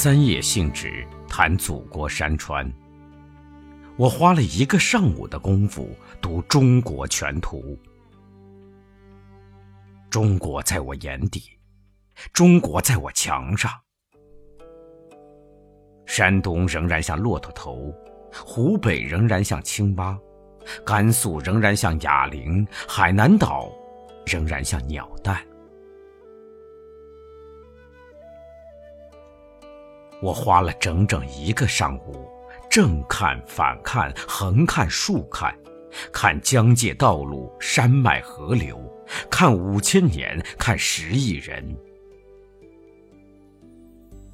三页信纸谈祖国山川，我花了一个上午的功夫读《中国全图》。中国在我眼底，中国在我墙上。山东仍然像骆驼头，湖北仍然像青蛙，甘肃仍然像哑铃，海南岛仍然像鸟蛋。我花了整整一个上午，正看、反看、横看、竖看，看疆界道路、山脉河流，看五千年，看十亿人。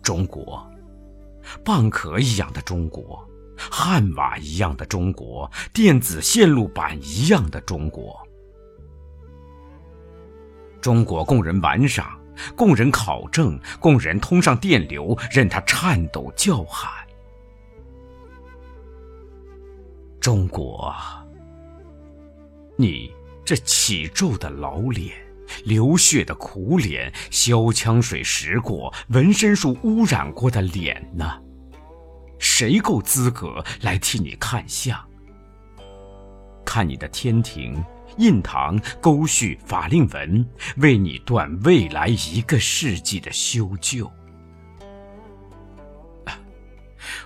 中国，蚌壳一样的中国，汉瓦一样的中国，电子线路板一样的中国。中国供人玩赏。供人考证，供人通上电流，任他颤抖叫喊。中国，你这起皱的老脸，流血的苦脸，消枪水蚀过、纹身术污染过的脸呢？谁够资格来替你看相？看你的天庭。印堂、勾绪、法令纹，为你断未来一个世纪的修旧。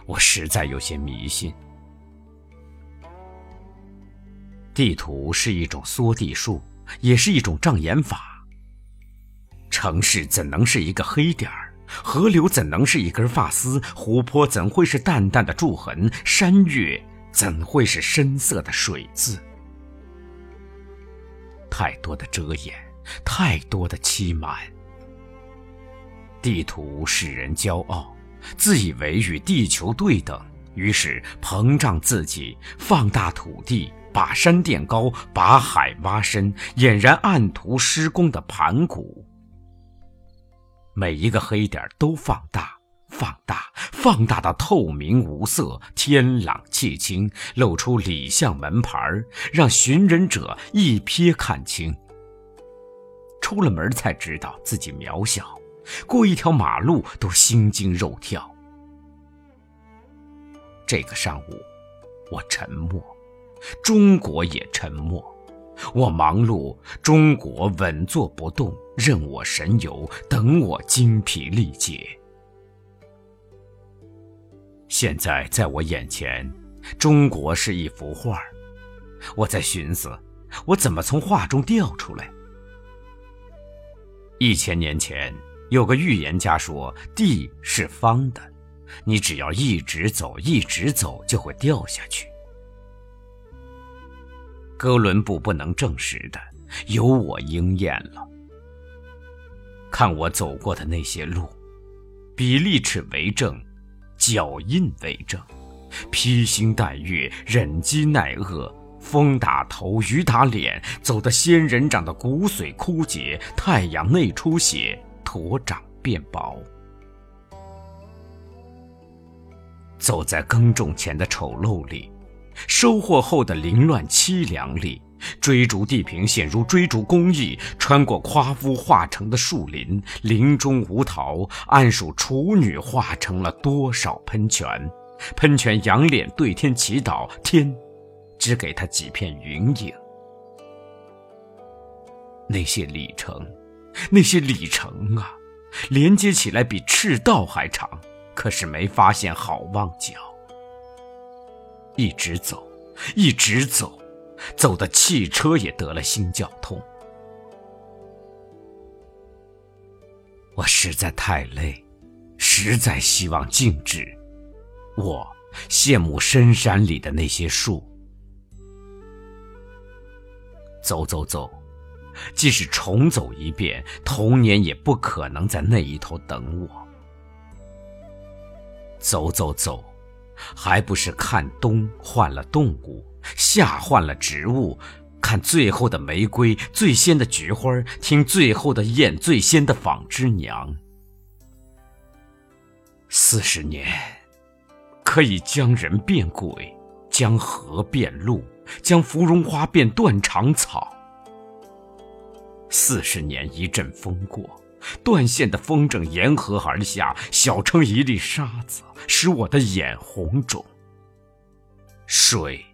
我实在有些迷信。地图是一种缩地术，也是一种障眼法。城市怎能是一个黑点儿？河流怎能是一根发丝？湖泊怎会是淡淡的柱痕？山岳怎会是深色的水渍？太多的遮掩，太多的欺瞒。地图使人骄傲，自以为与地球对等，于是膨胀自己，放大土地，把山垫高，把海挖深，俨然按图施工的盘古。每一个黑点都放大。放大，放大到透明无色，天朗气清，露出里巷门牌让寻人者一瞥看清。出了门才知道自己渺小，过一条马路都心惊肉跳。这个上午，我沉默，中国也沉默。我忙碌，中国稳坐不动，任我神游，等我精疲力竭。现在在我眼前，中国是一幅画我在寻思，我怎么从画中掉出来？一千年前，有个预言家说地是方的，你只要一直走，一直走，就会掉下去。哥伦布不能证实的，由我应验了。看我走过的那些路，比例尺为证。脚印为证，披星戴月，忍饥耐饿，风打头，雨打脸，走的仙人掌的骨髓枯竭，太阳内出血，驼掌变薄，走在耕种前的丑陋里，收获后的凌乱凄凉里。追逐地平线如追逐公益，穿过夸父化成的树林，林中无桃，暗数处女化成了多少喷泉？喷泉仰脸对天祈祷，天只给他几片云影。那些里程，那些里程啊，连接起来比赤道还长，可是没发现好望角。一直走，一直走。走的汽车也得了心绞痛。我实在太累，实在希望静止。我羡慕深山里的那些树。走走走，即使重走一遍，童年也不可能在那一头等我。走走走，还不是看冬换了动物。夏换了植物，看最后的玫瑰，最先的菊花，听最后的燕，最先的纺织娘。四十年，可以将人变鬼，将河变路，将芙蓉花变断肠草。四十年一阵风过，断线的风筝沿河而下，小成一粒沙子，使我的眼红肿。水，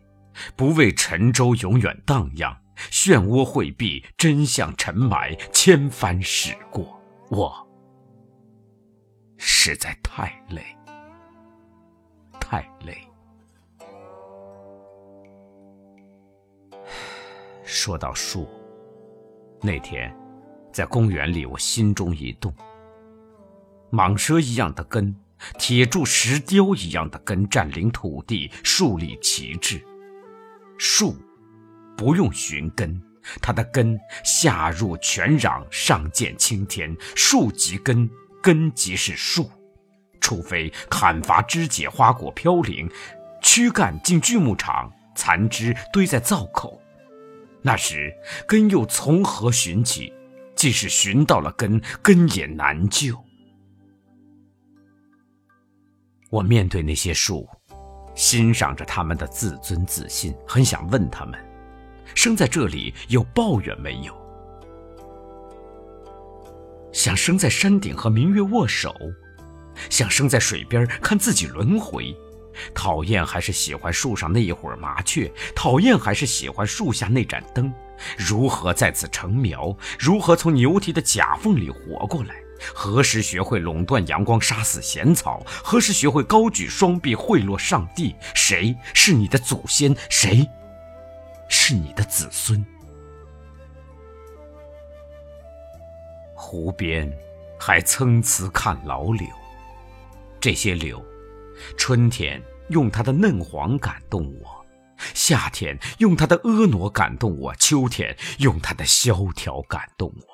不为沉舟永远荡漾，漩涡汇闭，真相沉埋，千帆驶过。我实在太累，太累。说到树，那天在公园里，我心中一动。蟒蛇一样的根，铁柱石雕一样的根，占领土地，树立旗帜。树不用寻根，它的根下入泉壤，上见青天。树即根，根即是树。除非砍伐枝节，花果飘零，躯干进锯木厂，残枝堆在灶口。那时根又从何寻起？即使寻到了根，根也难救。我面对那些树，欣赏着他们的自尊自信，很想问他们：生在这里有抱怨没有？想生在山顶和明月握手，想生在水边看自己轮回。讨厌还是喜欢树上那一会儿麻雀？讨厌还是喜欢树下那盏灯？如何在此成苗？如何从牛蹄的夹缝里活过来？何时学会垄断阳光，杀死闲草？何时学会高举双臂，贿赂上帝？谁是你的祖先？谁是你的子孙？湖边还参差看老柳，这些柳。春天用它的嫩黄感动我，夏天用它的婀娜感动我，秋天用它的萧条感动我。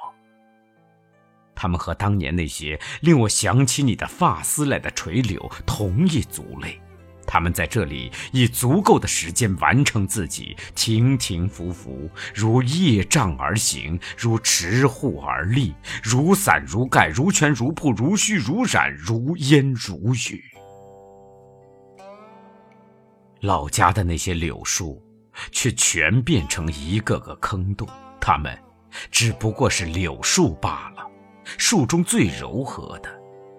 它们和当年那些令我想起你的发丝来的垂柳同一族类，它们在这里以足够的时间完成自己，停停伏伏，如叶障而行，如持户而立，如伞如盖，如泉如瀑，如虚如染，如烟如雨。老家的那些柳树，却全变成一个个坑洞。它们只不过是柳树罢了，树中最柔和的，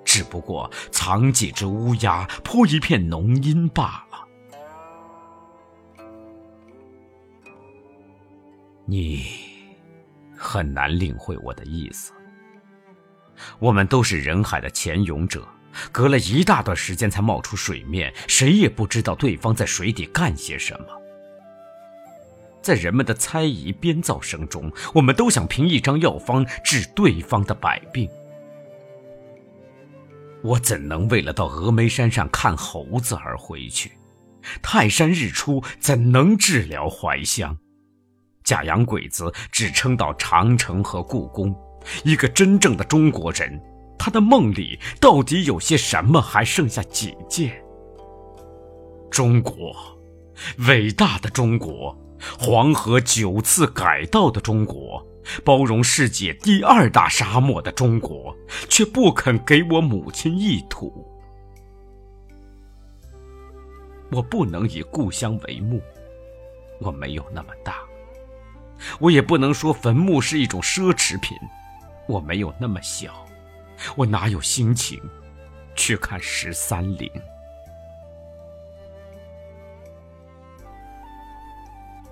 只不过藏几只乌鸦，铺一片浓荫罢了。你很难领会我的意思。我们都是人海的潜泳者。隔了一大段时间才冒出水面，谁也不知道对方在水底干些什么。在人们的猜疑编造声中，我们都想凭一张药方治对方的百病。我怎能为了到峨眉山上看猴子而回去？泰山日出怎能治疗怀乡？假洋鬼子只撑到长城和故宫。一个真正的中国人。他的梦里到底有些什么？还剩下几件？中国，伟大的中国，黄河九次改道的中国，包容世界第二大沙漠的中国，却不肯给我母亲一土。我不能以故乡为墓，我没有那么大；我也不能说坟墓是一种奢侈品，我没有那么小。我哪有心情去看十三陵？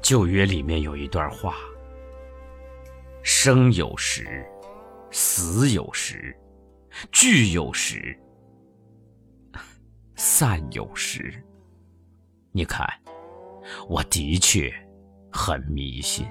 旧约里面有一段话：生有时，死有时，聚有时，散有时。你看，我的确很迷信。